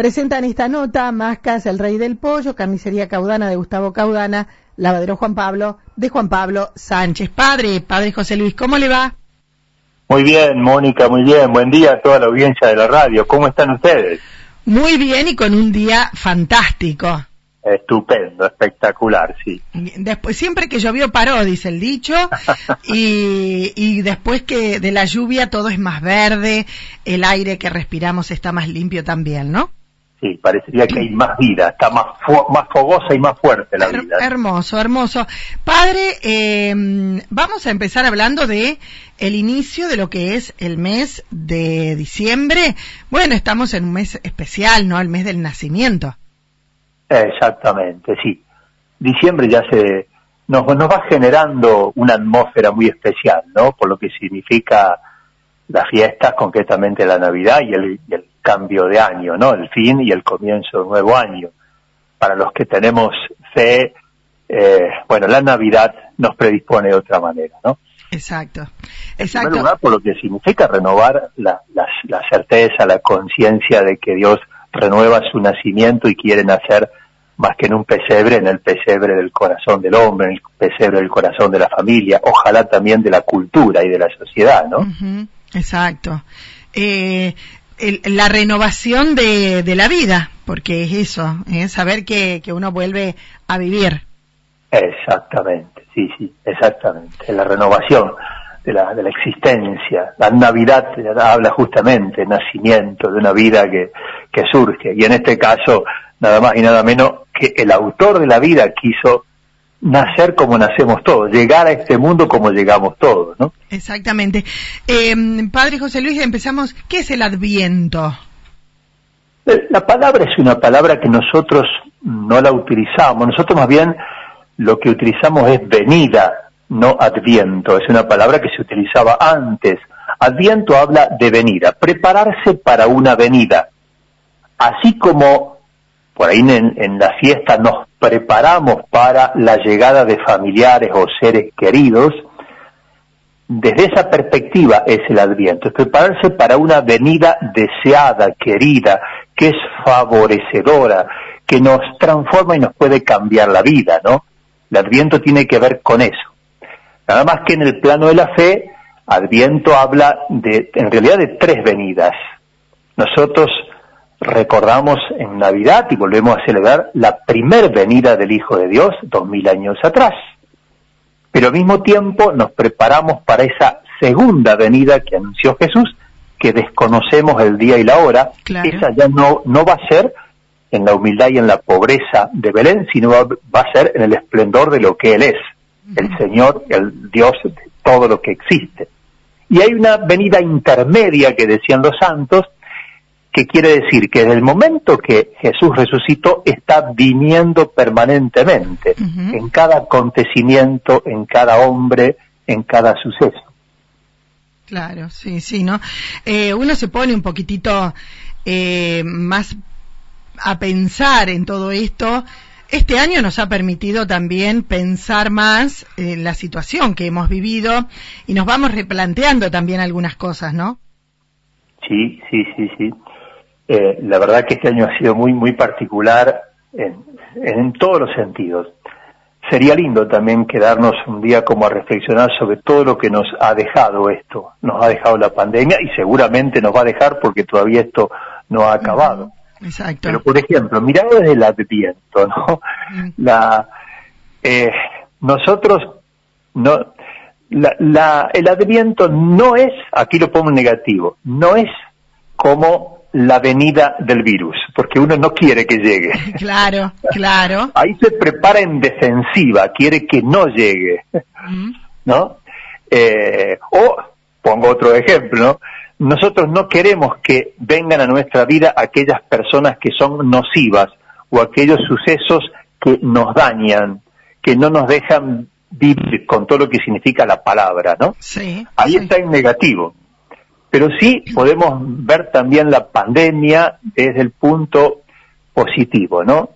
Presentan esta nota Mascas, el rey del pollo, carnicería Caudana de Gustavo Caudana, lavadero Juan Pablo de Juan Pablo Sánchez. Padre, padre José Luis, ¿cómo le va? Muy bien, Mónica, muy bien. Buen día a toda la audiencia de la radio. ¿Cómo están ustedes? Muy bien y con un día fantástico. Estupendo, espectacular, sí. Después, siempre que llovió paró, dice el dicho, y, y después que de la lluvia todo es más verde, el aire que respiramos está más limpio también, ¿no? Sí, parecería que hay más vida, está más, más fogosa y más fuerte la vida. Hermoso, hermoso. Padre, eh, vamos a empezar hablando de el inicio de lo que es el mes de diciembre. Bueno, estamos en un mes especial, ¿no? El mes del nacimiento. Exactamente, sí. Diciembre ya se nos, nos va generando una atmósfera muy especial, ¿no? Por lo que significa las fiestas, concretamente la Navidad y el, y el cambio de año, ¿no? El fin y el comienzo de un nuevo año. Para los que tenemos fe, eh, bueno, la Navidad nos predispone de otra manera, ¿no? Exacto, exacto. En primer lugar, por lo que significa renovar la, la, la certeza, la conciencia de que Dios renueva su nacimiento y quiere nacer más que en un pesebre, en el pesebre del corazón del hombre, en el pesebre del corazón de la familia, ojalá también de la cultura y de la sociedad, ¿no? Exacto. Eh, la renovación de, de, la vida, porque es eso, es saber que, que uno vuelve a vivir. Exactamente, sí, sí, exactamente. La renovación de la, de la existencia. La Navidad habla justamente nacimiento de una vida que, que surge. Y en este caso, nada más y nada menos que el autor de la vida quiso nacer como nacemos todos, llegar a este mundo como llegamos todos, ¿no? Exactamente. Eh, padre José Luis, empezamos. ¿Qué es el Adviento? Eh, la palabra es una palabra que nosotros no la utilizamos. Nosotros más bien lo que utilizamos es venida, no adviento. Es una palabra que se utilizaba antes. Adviento habla de venida, prepararse para una venida. Así como por ahí en, en la fiesta nos preparamos para la llegada de familiares o seres queridos, desde esa perspectiva es el adviento, es prepararse para una venida deseada, querida, que es favorecedora, que nos transforma y nos puede cambiar la vida, ¿no? El adviento tiene que ver con eso. Nada más que en el plano de la fe, adviento habla de, en realidad de tres venidas. Nosotros recordamos en Navidad y volvemos a celebrar la primer venida del Hijo de Dios dos mil años atrás. Pero al mismo tiempo nos preparamos para esa segunda venida que anunció Jesús, que desconocemos el día y la hora. Claro. Esa ya no, no va a ser en la humildad y en la pobreza de Belén, sino va, va a ser en el esplendor de lo que Él es, el Señor, el Dios de todo lo que existe. Y hay una venida intermedia que decían los santos, que quiere decir que desde el momento que Jesús resucitó está viniendo permanentemente uh -huh. en cada acontecimiento, en cada hombre, en cada suceso. Claro, sí, sí, ¿no? Eh, uno se pone un poquitito eh, más a pensar en todo esto. Este año nos ha permitido también pensar más en la situación que hemos vivido y nos vamos replanteando también algunas cosas, ¿no? Sí, sí, sí, sí. Eh, la verdad que este año ha sido muy, muy particular en, en, todos los sentidos. Sería lindo también quedarnos un día como a reflexionar sobre todo lo que nos ha dejado esto. Nos ha dejado la pandemia y seguramente nos va a dejar porque todavía esto no ha acabado. Exacto. Pero por ejemplo, mirado desde el adviento, ¿no? La, eh, nosotros no, la, la, el adviento no es, aquí lo pongo en negativo, no es como la venida del virus, porque uno no quiere que llegue. Claro, claro. Ahí se prepara en defensiva, quiere que no llegue, mm. ¿no? Eh, o, pongo otro ejemplo, ¿no? Nosotros no queremos que vengan a nuestra vida aquellas personas que son nocivas o aquellos sucesos que nos dañan, que no nos dejan vivir con todo lo que significa la palabra, ¿no? Sí. Ahí sí. está en negativo. Pero sí podemos ver también la pandemia desde el punto positivo, ¿no?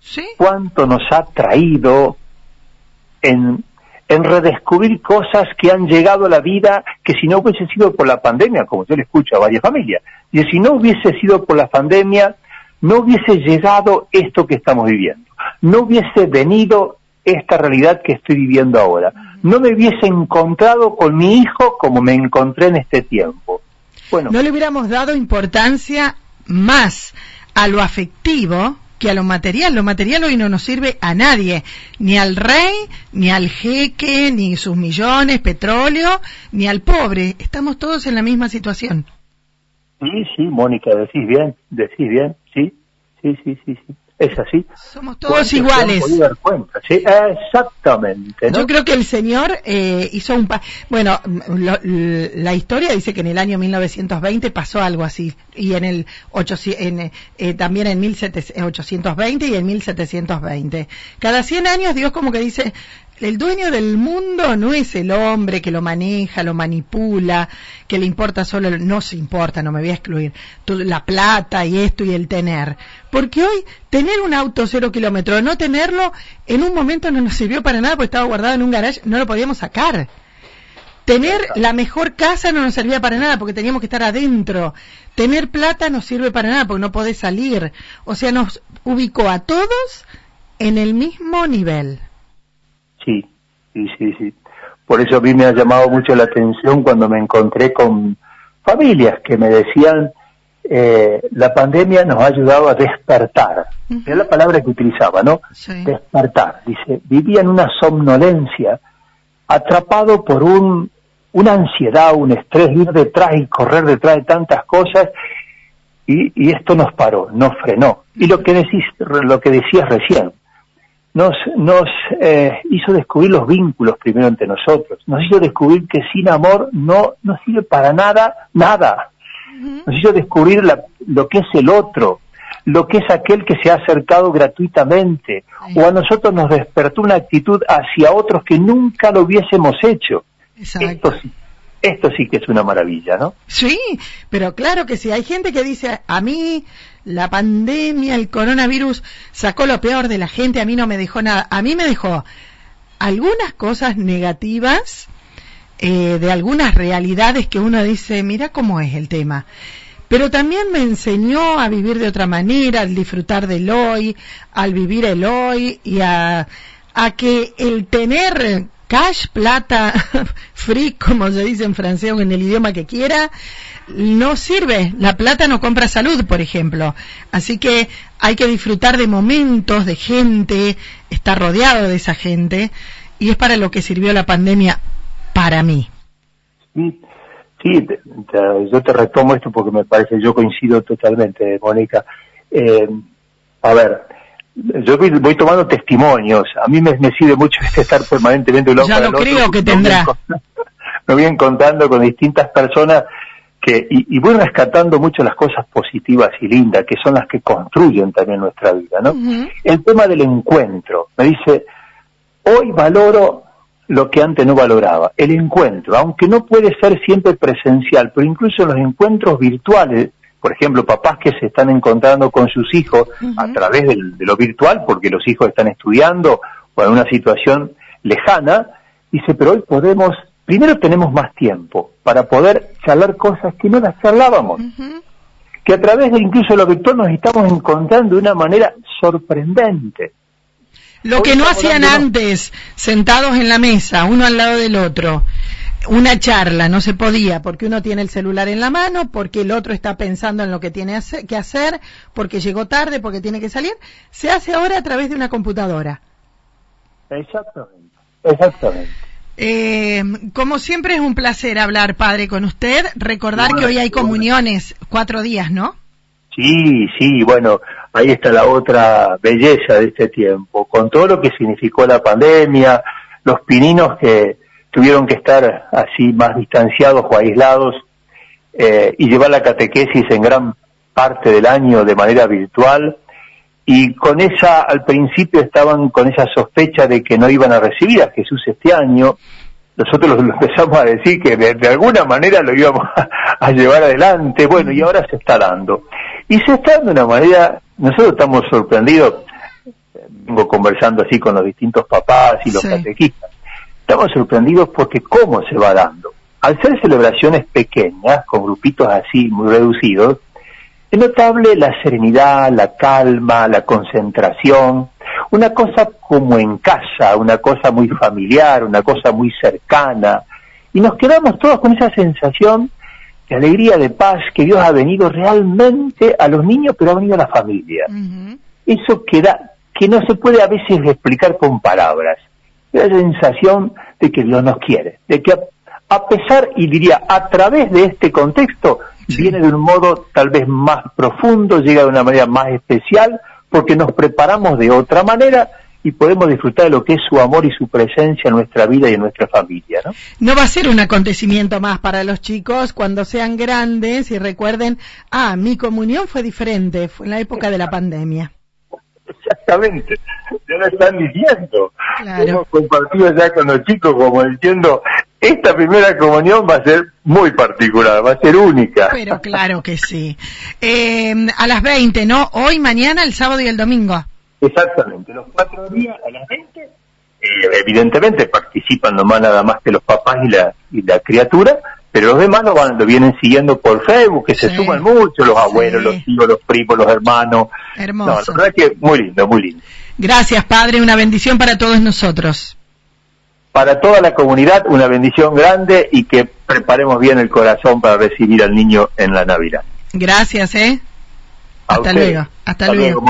Sí. Cuánto nos ha traído en, en redescubrir cosas que han llegado a la vida que si no hubiese sido por la pandemia, como yo le escucho a varias familias, y si no hubiese sido por la pandemia, no hubiese llegado esto que estamos viviendo, no hubiese venido esta realidad que estoy viviendo ahora, no me hubiese encontrado con mi hijo como me encontré en este tiempo. Bueno, no le hubiéramos dado importancia más a lo afectivo que a lo material. Lo material hoy no nos sirve a nadie, ni al rey, ni al jeque, ni sus millones, petróleo, ni al pobre. Estamos todos en la misma situación. Sí, sí, Mónica, decís bien, decís bien, sí, sí, sí, sí, sí. Es así. Somos todos iguales. ¿sí? Exactamente. Yo creo que el Señor eh, hizo un... bueno, la historia dice que en el año 1920 pasó algo así. Y en el en, eh, también en 1820 y en 1720. Cada 100 años Dios como que dice, el dueño del mundo no es el hombre que lo maneja, lo manipula, que le importa solo, no se importa, no me voy a excluir, la plata y esto y el tener. Porque hoy tener un auto cero kilómetros, no tenerlo, en un momento no nos sirvió para nada porque estaba guardado en un garage, no lo podíamos sacar. Tener la mejor casa no nos servía para nada porque teníamos que estar adentro. Tener plata no sirve para nada porque no podés salir. O sea, nos ubicó a todos en el mismo nivel. Sí, sí, sí, sí. Por eso a mí me ha llamado mucho la atención cuando me encontré con familias que me decían, eh, la pandemia nos ha ayudado a despertar. Es la palabra que utilizaba, ¿no? Despertar. Dice, vivía en una somnolencia, atrapado por un, una ansiedad, un estrés, ir detrás y correr detrás de tantas cosas, y, y esto nos paró, nos frenó. Y lo que decís, lo que decías recién, nos, nos eh, hizo descubrir los vínculos primero entre nosotros, nos hizo descubrir que sin amor no, no sirve para nada, nada. Nos hizo descubrir lo que es el otro, lo que es aquel que se ha acercado gratuitamente, o a nosotros nos despertó una actitud hacia otros que nunca lo hubiésemos hecho. Esto sí, esto sí que es una maravilla, ¿no? Sí, pero claro que sí. Hay gente que dice, a mí la pandemia, el coronavirus sacó lo peor de la gente, a mí no me dejó nada. A mí me dejó algunas cosas negativas eh, de algunas realidades que uno dice, mira cómo es el tema. Pero también me enseñó a vivir de otra manera, al disfrutar del hoy, al vivir el hoy y a, a que el tener cash, plata, free, como se dice en francés o en el idioma que quiera, no sirve. La plata no compra salud, por ejemplo. Así que hay que disfrutar de momentos, de gente, estar rodeado de esa gente, y es para lo que sirvió la pandemia para mí. Sí, sí yo te retomo esto porque me parece, yo coincido totalmente, Mónica. Eh, a ver, yo voy, tomando testimonios. A mí me, sirve mucho este estar permanentemente Ya lo creo que tendrá. Me voy encontrando con distintas personas que y, y, voy rescatando mucho las cosas positivas y lindas que son las que construyen también nuestra vida, ¿no? El tema del encuentro. Me dice, hoy valoro lo que antes no valoraba, el encuentro, aunque no puede ser siempre presencial, pero incluso los encuentros virtuales por ejemplo, papás que se están encontrando con sus hijos a través de lo virtual, porque los hijos están estudiando o en una situación lejana, dice, pero hoy podemos, primero tenemos más tiempo para poder charlar cosas que no las charlábamos, que a través de incluso lo virtual nos estamos encontrando de una manera sorprendente. Lo que no hacían antes, sentados en la mesa, uno al lado del otro, una charla, no se podía, porque uno tiene el celular en la mano, porque el otro está pensando en lo que tiene que hacer, porque llegó tarde, porque tiene que salir, se hace ahora a través de una computadora. Exactamente, exactamente. Eh, como siempre es un placer hablar, padre, con usted. Recordar que hoy hay comuniones, cuatro días, ¿no? Sí, sí, bueno, ahí está la otra belleza de este tiempo, con todo lo que significó la pandemia, los pininos que, tuvieron que estar así más distanciados o aislados eh, y llevar la catequesis en gran parte del año de manera virtual y con esa, al principio estaban con esa sospecha de que no iban a recibir a Jesús este año, nosotros lo empezamos a decir que de, alguna manera lo íbamos a, llevar adelante, bueno, y ahora se está dando. Y se está dando de una manera, nosotros estamos sorprendidos, vengo conversando así con los distintos papás y los catequistas, Estamos sorprendidos porque cómo se va dando. Al ser celebraciones pequeñas, con grupitos así muy reducidos, Es notable la serenidad, la calma, la concentración, una cosa como en casa, una cosa muy familiar, una cosa muy cercana, y nos quedamos todos con esa sensación de alegría, de paz, que Dios ha venido realmente a los niños, pero ha venido a la familia. Eso queda, que no se puede a veces explicar con palabras. La sensación de que Dios nos quiere, de que a pesar, y diría, a través de este contexto, viene de un modo tal vez más profundo, llega de una manera más especial, porque nos preparamos de otra manera y podemos disfrutar de lo que es su amor y su presencia en nuestra vida y en nuestra familia. ¿no? no va a ser un acontecimiento más para los chicos cuando sean grandes y recuerden, ah, mi comunión fue diferente, fue en la época de la pandemia. Exactamente, ya lo están diciendo. Hemos compartido ya con los chicos como diciendo, esta primera comunión va a ser muy particular, va a ser única. Pero claro que sí. Eh, a las 20, ¿no? Hoy, mañana, el sábado y el domingo. Exactamente, los cuatro días a las 20. Eh, evidentemente participan nomás nada más que los papás y la, y la criatura, pero los demás lo, van, lo vienen siguiendo por Facebook, que se suman mucho, los abuelos, los tíos, los primos, los hermanos. Hermoso. la verdad que muy lindo, muy lindo. Gracias, Padre, una bendición para todos nosotros para toda la comunidad una bendición grande y que preparemos bien el corazón para recibir al niño en la Navidad. Gracias, ¿eh? Hasta luego. Hasta, luego.